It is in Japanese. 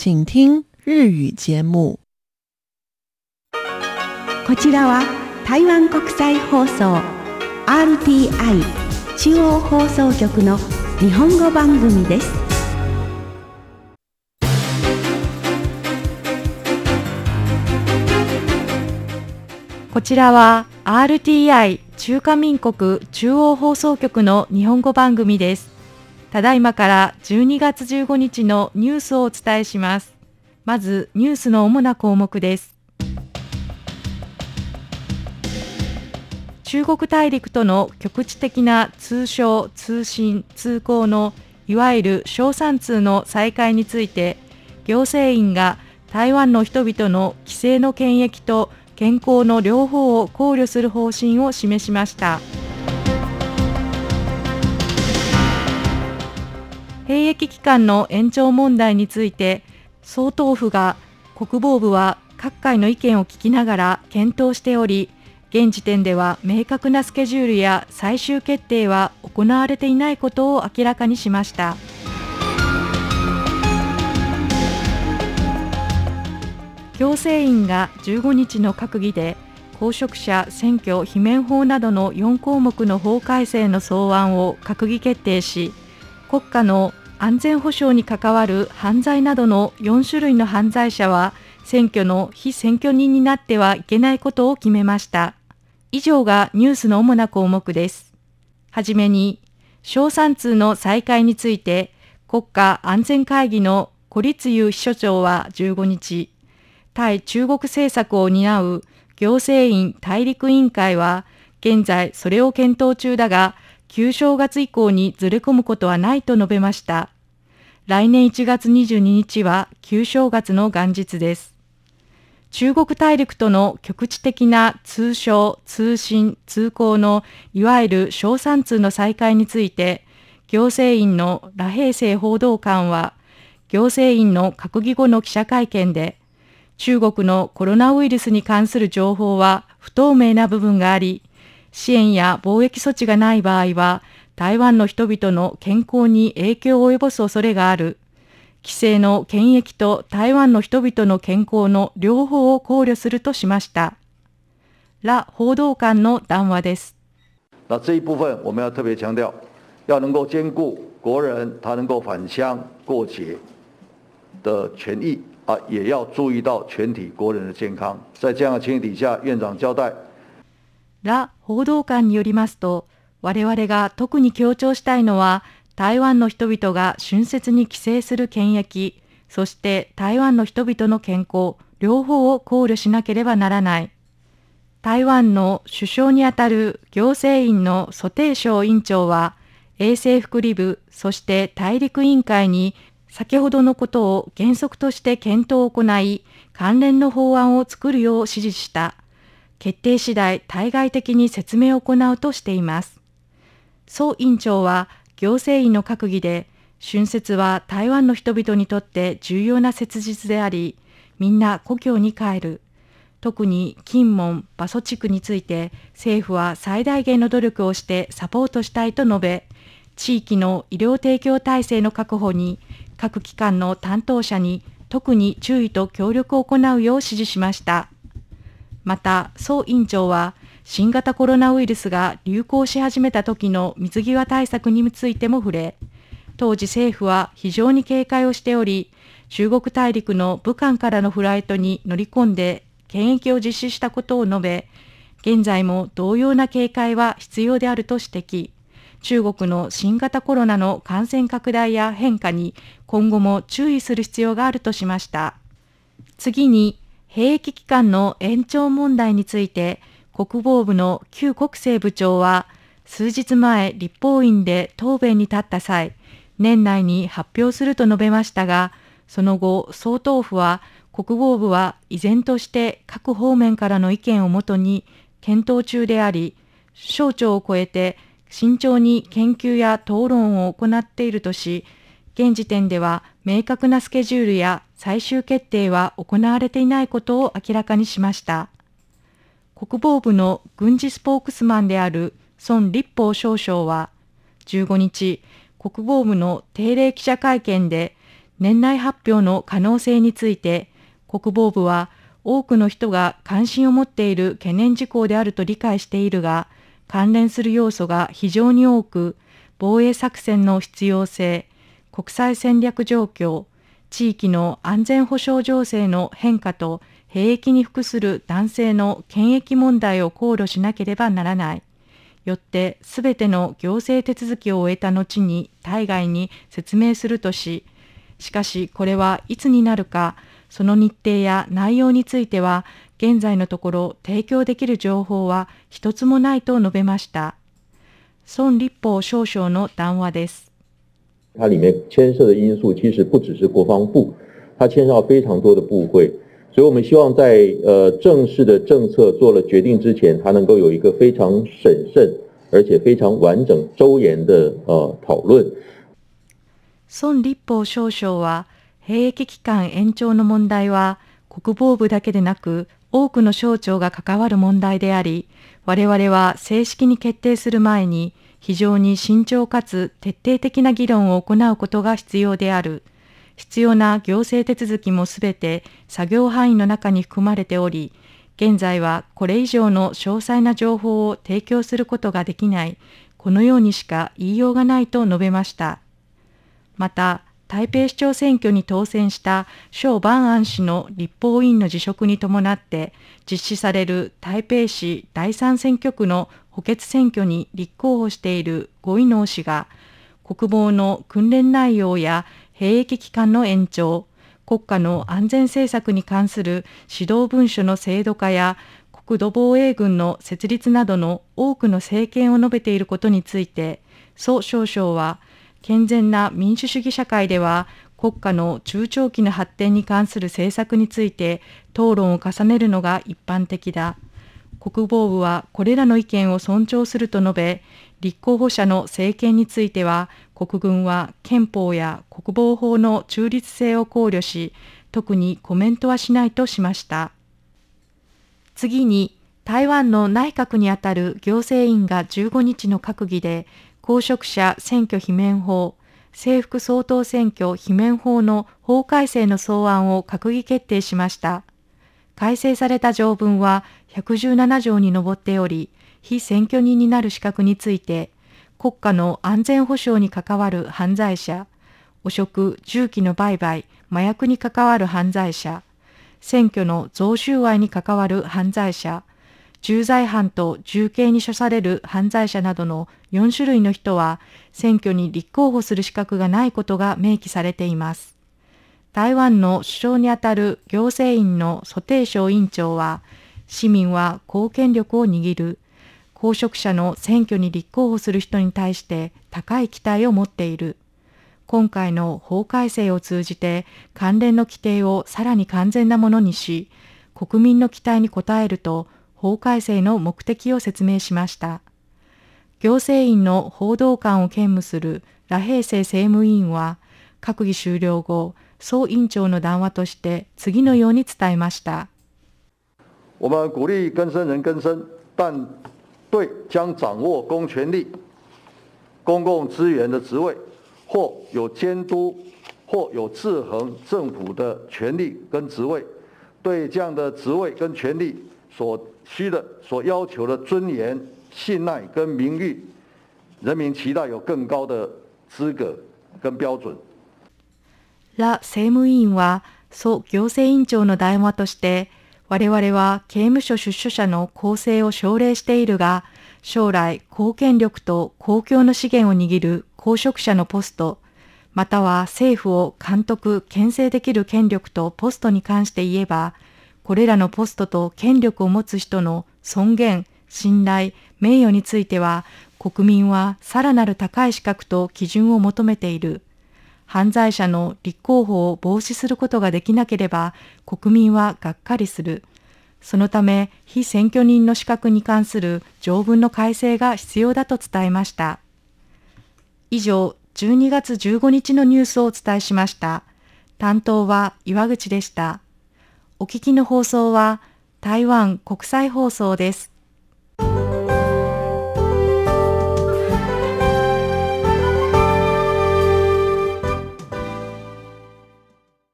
请听日语节目。こちらは台湾国際放送 RTI 中央放送局の日本語番組です。こちらは RTI 中華民国中央放送局の日本語番組です。ただいまから12月15日のニュースをお伝えします。まずニュースの主な項目です。中国大陸との局地的な通商、通信、通行のいわゆる小三通の再開について、行政院が台湾の人々の規制の権益と健康の両方を考慮する方針を示しました。兵役期間の延長問題について、総統府が国防部は各界の意見を聞きながら検討しており、現時点では明確なスケジュールや最終決定は行われていないことを明らかにしました。行政院が15日の閣議で公職者選挙罷免法などの4項目の法改正の草案を閣議決定し国家の安全保障に関わる犯罪などの4種類の犯罪者は選挙の非選挙人になってはいけないことを決めました。以上がニュースの主な項目です。はじめに、小三通の再開について国家安全会議の孤立優秘書長は15日、対中国政策を担う行政院大陸委員会は、現在それを検討中だが、旧正月以降にずれ込むことはないと述べました。来年1月22日は旧正月の元日です。中国大陸との局地的な通商、通信、通行のいわゆる小三通の再開について、行政院の羅平成報道官は、行政院の閣議後の記者会見で、中国のコロナウイルスに関する情報は不透明な部分があり、支援や貿易措置がない場合は、台湾の人々の健康に影響を及ぼす恐れがある。規制の権益と台湾の人々の健康の両方を考慮するとしました。ラ報道官の談話です。那这一部分我们要特别强调，要能够兼顾国人他能够返乡过节的权益啊，也要注意到全体国人的健康。在这样的情形底下，院长交代。ラ報道官によりますと、我々が特に強調したいのは、台湾の人々が春節に帰省する権益、そして台湾の人々の健康、両方を考慮しなければならない。台湾の首相にあたる行政院の蘇定省委員長は、衛生福利部、そして大陸委員会に先ほどのことを原則として検討を行い、関連の法案を作るよう指示した。決定次第対外的に説明を行うとしています。蘇委員長は行政院の閣議で、春節は台湾の人々にとって重要な切実であり、みんな故郷に帰る。特に金門、馬祖地区について政府は最大限の努力をしてサポートしたいと述べ、地域の医療提供体制の確保に各機関の担当者に特に注意と協力を行うよう指示しました。また、蘇委員長は、新型コロナウイルスが流行し始めた時の水際対策についても触れ、当時政府は非常に警戒をしており、中国大陸の武漢からのフライトに乗り込んで検疫を実施したことを述べ、現在も同様な警戒は必要であると指摘。中国の新型コロナの感染拡大や変化に今後も注意する必要があるとしました。次に、兵役期間の延長問題について、国防部の旧国政部長は、数日前立法院で答弁に立った際、年内に発表すると述べましたが、その後、総統府は、国防部は依然として各方面からの意見をもとに検討中であり、省庁を超えて慎重に研究や討論を行っているとし、現時点では明確なスケジュールや最終決定は行われていないことを明らかにしました。国防部の軍事スポークスマンである孫立法少将は15日、国防部の定例記者会見で年内発表の可能性について、国防部は多くの人が関心を持っている懸念事項であると理解しているが、関連する要素が非常に多く、防衛作戦の必要性、国際戦略状況、地域の安全保障情勢の変化と兵役に服する男性の権益問題を考慮しなければならない。よってすべての行政手続きを終えた後に対外に説明するとし、しかしこれはいつになるか、その日程や内容については現在のところ提供できる情報は一つもないと述べました。孫立法少将の談話です。它里面牵涉的因素其实不只是国防部，它牵涉到非常多的部会，所以我们希望在呃正式的政策做了决定之前，它能够有一个非常审慎而且非常完整周延的呃讨论。孫立法少将は兵役期間延長の問題は国防部だけでなく多くの省庁が関わる問題であり、我々は正式に決定する前に非常に慎重かつ徹底的な議論を行うことが必要である。必要な行政手続きもすべて作業範囲の中に含まれており、現在はこれ以上の詳細な情報を提供することができない、このようにしか言いようがないと述べました。また、台北市長選挙に当選した蒋万安氏の立法委員の辞職に伴って実施される台北市第三選挙区の補欠選挙に立候補している五位能氏が国防の訓練内容や兵役期間の延長、国家の安全政策に関する指導文書の制度化や国土防衛軍の設立などの多くの政見を述べていることについて、蘇少将は健全な民主主義社会では国家の中長期の発展に関する政策について討論を重ねるのが一般的だ。国防部はこれらの意見を尊重すると述べ、立候補者の政権については国軍は憲法や国防法の中立性を考慮し、特にコメントはしないとしました。次に、台湾の内閣にあたる行政院が15日の閣議で、公職者選挙罷免法、制服総統選挙罷免法の法改正の草案を閣議決定しました。改正された条文は117条に上っており、非選挙人になる資格について、国家の安全保障に関わる犯罪者、汚職、銃器の売買、麻薬に関わる犯罪者、選挙の贈収賄に関わる犯罪者、重罪犯と重刑に処される犯罪者などの4種類の人は選挙に立候補する資格がないことが明記されています。台湾の首相にあたる行政院の蘇定省委員長は、市民は公権力を握る、公職者の選挙に立候補する人に対して高い期待を持っている。今回の法改正を通じて関連の規定をさらに完全なものにし、国民の期待に応えると法改正の目的を説明しました。行政院の報道官を兼務する羅平成政務委員は、閣議終了後、総委員長の談話として次のように伝えました。我们鼓励更生人更生，但对将掌握公权力、公共资源的职位，或有监督或有制衡政府的权利跟职位，对这样的职位跟权利所需的、所要求的尊严、信赖跟名誉，人民期待有更高的资格跟标准。ラ政務委員は、総行政委員長の談話として、 我々は刑務所出所者の構成を奨励しているが、将来公権力と公共の資源を握る公職者のポスト、または政府を監督、牽制できる権力とポストに関して言えば、これらのポストと権力を持つ人の尊厳、信頼、名誉については、国民はさらなる高い資格と基準を求めている。犯罪者の立候補を防止することができなければ、国民はがっかりする。そのため、非選挙人の資格に関する条文の改正が必要だと伝えました。以上、12月15日のニュースをお伝えしました。担当は岩口でした。お聞きの放送は台湾国際放送です。